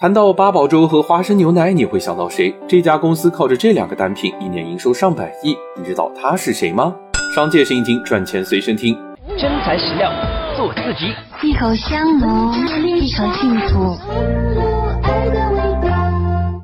谈到八宝粥和花生牛奶，你会想到谁？这家公司靠着这两个单品，一年营收上百亿。你知道他是谁吗？商界生意经，赚钱随身听。真材实料，做自己。一口香浓，一口幸福。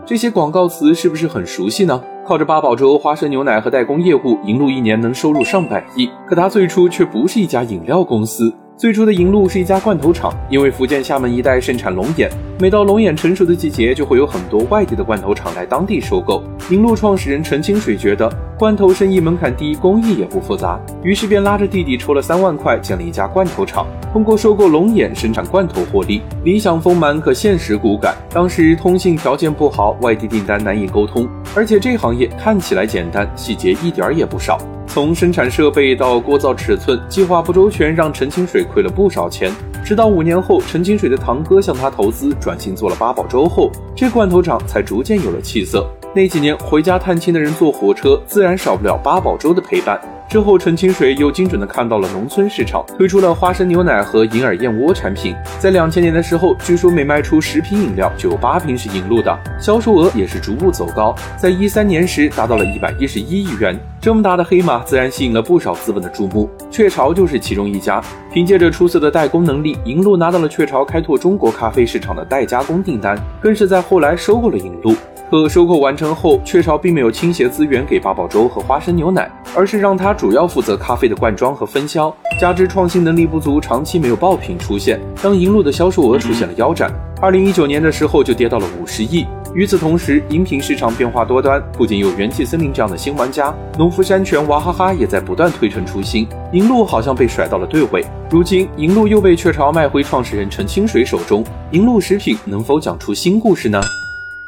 这些广告词是不是很熟悉呢？靠着八宝粥、花生牛奶和代工业务，银鹭一年能收入上百亿。可它最初却不是一家饮料公司。最初的银鹭是一家罐头厂，因为福建厦门一带盛产龙眼，每到龙眼成熟的季节，就会有很多外地的罐头厂来当地收购。银鹭创始人陈清水觉得罐头生意门槛低，工艺也不复杂，于是便拉着弟弟筹了三万块，建了一家罐头厂，通过收购龙眼生产罐头获利。理想丰满，可现实骨感。当时通信条件不好，外地订单难以沟通，而且这行业看起来简单，细节一点也不少。从生产设备到锅灶尺寸，计划不周全，让陈清水亏了不少钱。直到五年后，陈清水的堂哥向他投资，转型做了八宝粥后，这罐头厂才逐渐有了气色。那几年回家探亲的人坐火车，自然少不了八宝粥的陪伴。之后，陈清水又精准地看到了农村市场，推出了花生牛奶和银耳燕窝产品。在两千年的时候，据说每卖出十瓶饮料就有八瓶是银鹭的，销售额也是逐步走高，在一三年时达到了一百一十一亿元。这么大的黑马，自然吸引了不少资本的注目。雀巢就是其中一家。凭借着出色的代工能力，银鹭拿到了雀巢开拓中国咖啡市场的代加工订单，更是在后来收购了银鹭。可收购完成后，雀巢并没有倾斜资源给八宝粥和花生牛奶，而是让他主要负责咖啡的灌装和分销。加之创新能力不足，长期没有爆品出现，让银鹭的销售额出现了腰斩。二零一九年的时候就跌到了五十亿。与此同时，饮品市场变化多端，不仅有元气森林这样的新玩家，农夫山泉、娃哈哈也在不断推陈出新。银鹭好像被甩到了队尾，如今银鹭又被雀巢卖回创始人陈清水手中，银鹭食品能否讲出新故事呢？